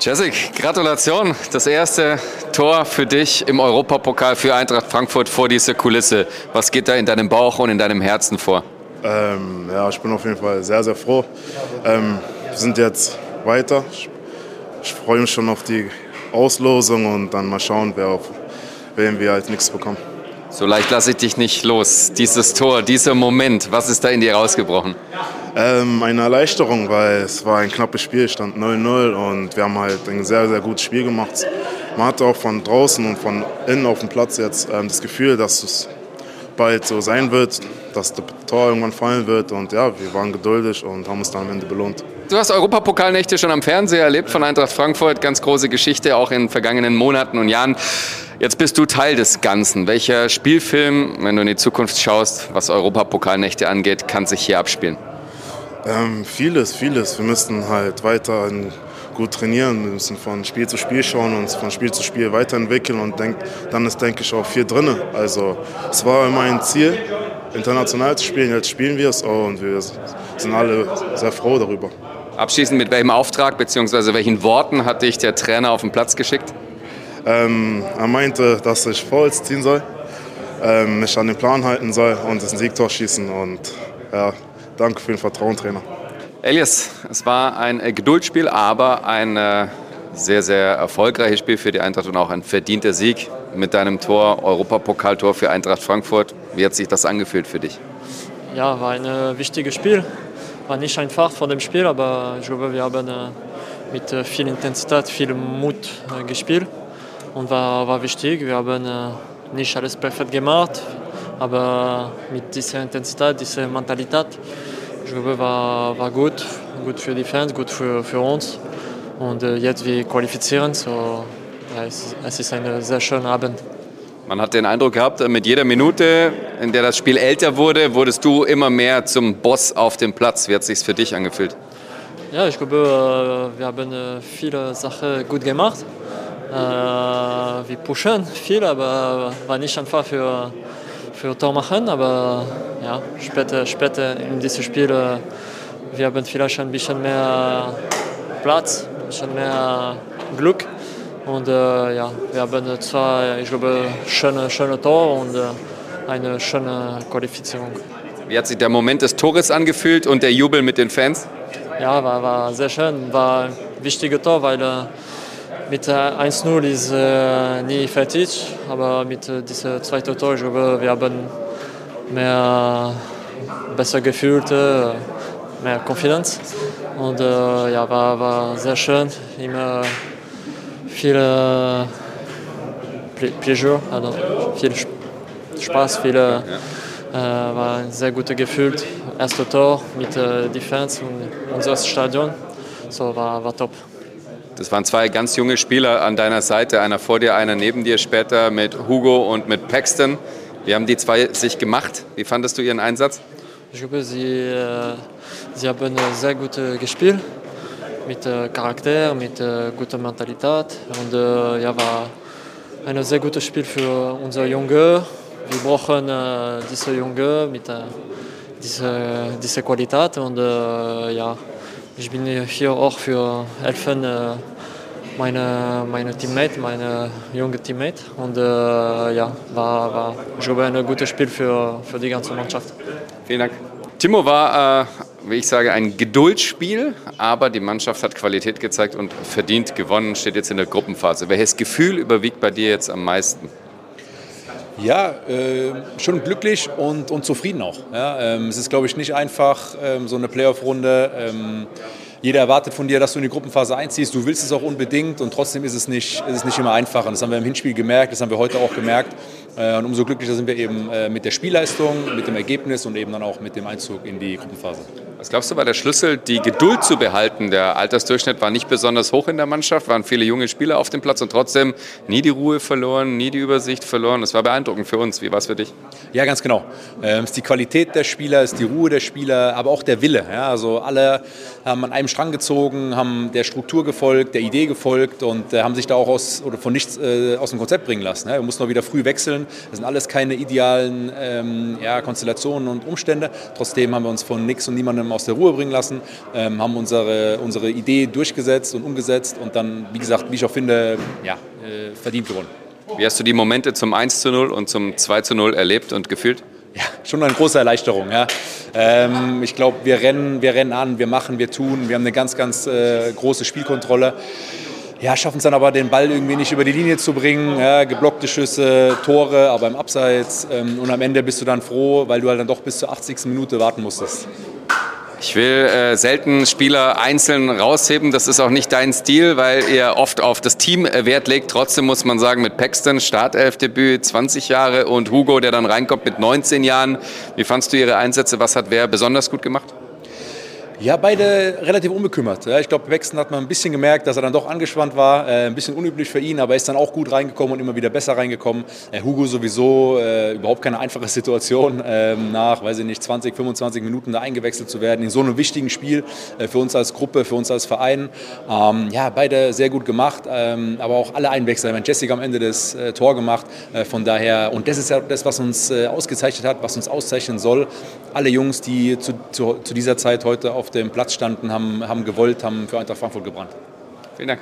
Jessic, Gratulation. Das erste Tor für dich im Europapokal für Eintracht Frankfurt vor dieser Kulisse. Was geht da in deinem Bauch und in deinem Herzen vor? Ähm, ja, ich bin auf jeden Fall sehr, sehr froh. Ähm, wir sind jetzt weiter. Ich, ich freue mich schon auf die Auslosung und dann mal schauen, wer auf wen wir als nächstes bekommen. So leicht lasse ich dich nicht los. Dieses Tor, dieser Moment, was ist da in dir rausgebrochen? Ähm, eine Erleichterung, weil es war ein knappes Spiel, stand 0-0 und wir haben halt ein sehr, sehr gutes Spiel gemacht. Man hatte auch von draußen und von innen auf dem Platz jetzt ähm, das Gefühl, dass es bald so sein wird, dass das Tor irgendwann fallen wird und ja, wir waren geduldig und haben uns dann am Ende belohnt. Du hast Europapokalnächte schon am Fernseher erlebt von Eintracht Frankfurt, ganz große Geschichte auch in vergangenen Monaten und Jahren. Jetzt bist du Teil des Ganzen. Welcher Spielfilm, wenn du in die Zukunft schaust, was Europapokalnächte angeht, kann sich hier abspielen? Ähm, vieles, vieles. Wir müssen halt weiter gut trainieren. Wir müssen von Spiel zu Spiel schauen, uns von Spiel zu Spiel weiterentwickeln und denk, dann ist, denke ich, auch viel drin. Also es war immer ein Ziel, international zu spielen. Jetzt spielen wir es und wir sind alle sehr froh darüber. Abschließend, mit welchem Auftrag bzw. welchen Worten hat dich der Trainer auf den Platz geschickt? Ähm, er meinte, dass ich Fouls ziehen soll, ähm, mich an den Plan halten soll und das Siegtor schießen. Und ja, danke für den Vertrauen, Trainer. Elias, es war ein äh, Geduldsspiel, aber ein äh, sehr, sehr erfolgreiches Spiel für die Eintracht und auch ein verdienter Sieg mit deinem Tor, Europapokaltor für Eintracht Frankfurt. Wie hat sich das angefühlt für dich? Ja, war ein äh, wichtiges Spiel. War nicht einfach vor dem Spiel, aber ich glaube, wir haben mit viel Intensität, viel Mut gespielt und war, war wichtig. Wir haben nicht alles perfekt gemacht, aber mit dieser Intensität, dieser Mentalität, glaube, war, war gut, gut für die Fans, gut für, für uns. Und äh, jetzt wir qualifizieren, so ja, es, es ist ein sehr schöner Abend. Man hat den Eindruck gehabt, mit jeder Minute, in der das Spiel älter wurde, wurdest du immer mehr zum Boss auf dem Platz. Wie hat es sich für dich angefühlt? Ja, ich glaube, äh, wir haben viele Sachen gut gemacht. Äh, wir pushen viel, aber war nicht einfach für, für Tor machen. Aber ja, später, später in diesem Spiel, äh, wir haben vielleicht ein bisschen mehr Platz, ein bisschen mehr Glück. Und äh, ja, wir haben zwei, ich glaube, schöne, schöne Tor und äh, eine schöne Qualifizierung. Wie hat sich der Moment des Tores angefühlt und der Jubel mit den Fans? Ja, war, war sehr schön. War ein wichtiges Tor, weil äh, mit 1-0 ist äh, nie fertig, aber mit äh, diesem zweiten Tor, ich glaube, wir haben mehr besser gefühlt, äh, mehr Konfidenz. Und äh, ja, war, war sehr schön, immer viel äh, Pleasure, also viel Spaß, viel, äh, war ein sehr gutes Gefühl. Erste Tor mit äh, Defense und unser Stadion, so war, war top. Das waren zwei ganz junge Spieler an deiner Seite, einer vor dir, einer neben dir später mit Hugo und mit Paxton. Wie haben die zwei sich gemacht? Wie fandest du ihren Einsatz? Ich glaube, sie, äh, sie haben sehr gut gespielt, mit äh, Charakter, mit äh, guter Mentalität. Und ja, war ein sehr gutes Spiel für unsere Junge. Wir brauchen diese Junge mit dieser diese Qualität. Und ja, ich bin hier auch für helfen äh, meine, meine Teammate, meine junge Teammate. Und äh, ja, war, war ich glaube, ein gutes Spiel für, für die ganze Mannschaft. Vielen Dank. Timo war, äh, wie ich sage, ein Geduldsspiel, aber die Mannschaft hat Qualität gezeigt und verdient gewonnen, steht jetzt in der Gruppenphase. Welches Gefühl überwiegt bei dir jetzt am meisten? Ja, äh, schon glücklich und, und zufrieden auch. Ja, ähm, es ist, glaube ich, nicht einfach, ähm, so eine Playoff-Runde. Ähm, jeder erwartet von dir, dass du in die Gruppenphase einziehst. Du willst es auch unbedingt und trotzdem ist es nicht, ist es nicht immer einfach. Und das haben wir im Hinspiel gemerkt, das haben wir heute auch gemerkt. Äh, und umso glücklicher sind wir eben äh, mit der Spielleistung, mit dem Ergebnis und eben dann auch mit dem Einzug in die Gruppenphase. Was glaubst du, war der Schlüssel, die Geduld zu behalten? Der Altersdurchschnitt war nicht besonders hoch in der Mannschaft, waren viele junge Spieler auf dem Platz und trotzdem nie die Ruhe verloren, nie die Übersicht verloren. Das war beeindruckend für uns. Wie war es für dich? Ja, ganz genau. Ähm, es ist die Qualität der Spieler, es ist die Ruhe der Spieler, aber auch der Wille. Ja, also alle haben an einem Strang gezogen, haben der Struktur gefolgt, der Idee gefolgt und äh, haben sich da auch aus, oder von nichts aus dem Konzept bringen lassen. Wir mussten auch wieder früh wechseln spielen. Das sind alles keine idealen ähm, ja, Konstellationen und Umstände. Trotzdem haben wir uns von nichts und niemandem aus der Ruhe bringen lassen, ähm, haben unsere, unsere Idee durchgesetzt und umgesetzt und dann, wie gesagt, wie ich auch finde, ja, äh, verdient gewonnen. Wie hast du die Momente zum 1 zu 0 und zum 2 zu 0 erlebt und gefühlt? Ja, schon eine große Erleichterung. Ja. Ähm, ich glaube, wir rennen, wir rennen an, wir machen, wir tun. Wir haben eine ganz, ganz äh, große Spielkontrolle. Ja, schaffen es dann aber, den Ball irgendwie nicht über die Linie zu bringen. Ja, geblockte Schüsse, Tore, aber im Abseits. Ähm, und am Ende bist du dann froh, weil du halt dann doch bis zur 80. Minute warten musstest. Ich will äh, selten Spieler einzeln rausheben. Das ist auch nicht dein Stil, weil ihr oft auf das Team äh, Wert legt. Trotzdem muss man sagen, mit Paxton, Startelfdebüt, 20 Jahre und Hugo, der dann reinkommt mit 19 Jahren. Wie fandst du ihre Einsätze? Was hat wer besonders gut gemacht? Ja, beide relativ unbekümmert. Ich glaube, Wechseln hat man ein bisschen gemerkt, dass er dann doch angespannt war. Äh, ein bisschen unüblich für ihn, aber er ist dann auch gut reingekommen und immer wieder besser reingekommen. Äh, Hugo sowieso äh, überhaupt keine einfache Situation, ähm, nach, weiß ich nicht, 20, 25 Minuten da eingewechselt zu werden in so einem wichtigen Spiel für uns als Gruppe, für uns als Verein. Ähm, ja, beide sehr gut gemacht, ähm, aber auch alle Einwechsel. Ich Jessica am Ende das Tor gemacht. Von daher, und das ist ja das, was uns ausgezeichnet hat, was uns auszeichnen soll. Alle Jungs, die zu, zu, zu dieser Zeit heute auf auf dem Platz standen, haben, haben gewollt, haben für Eintracht Frankfurt gebrannt. Vielen Dank.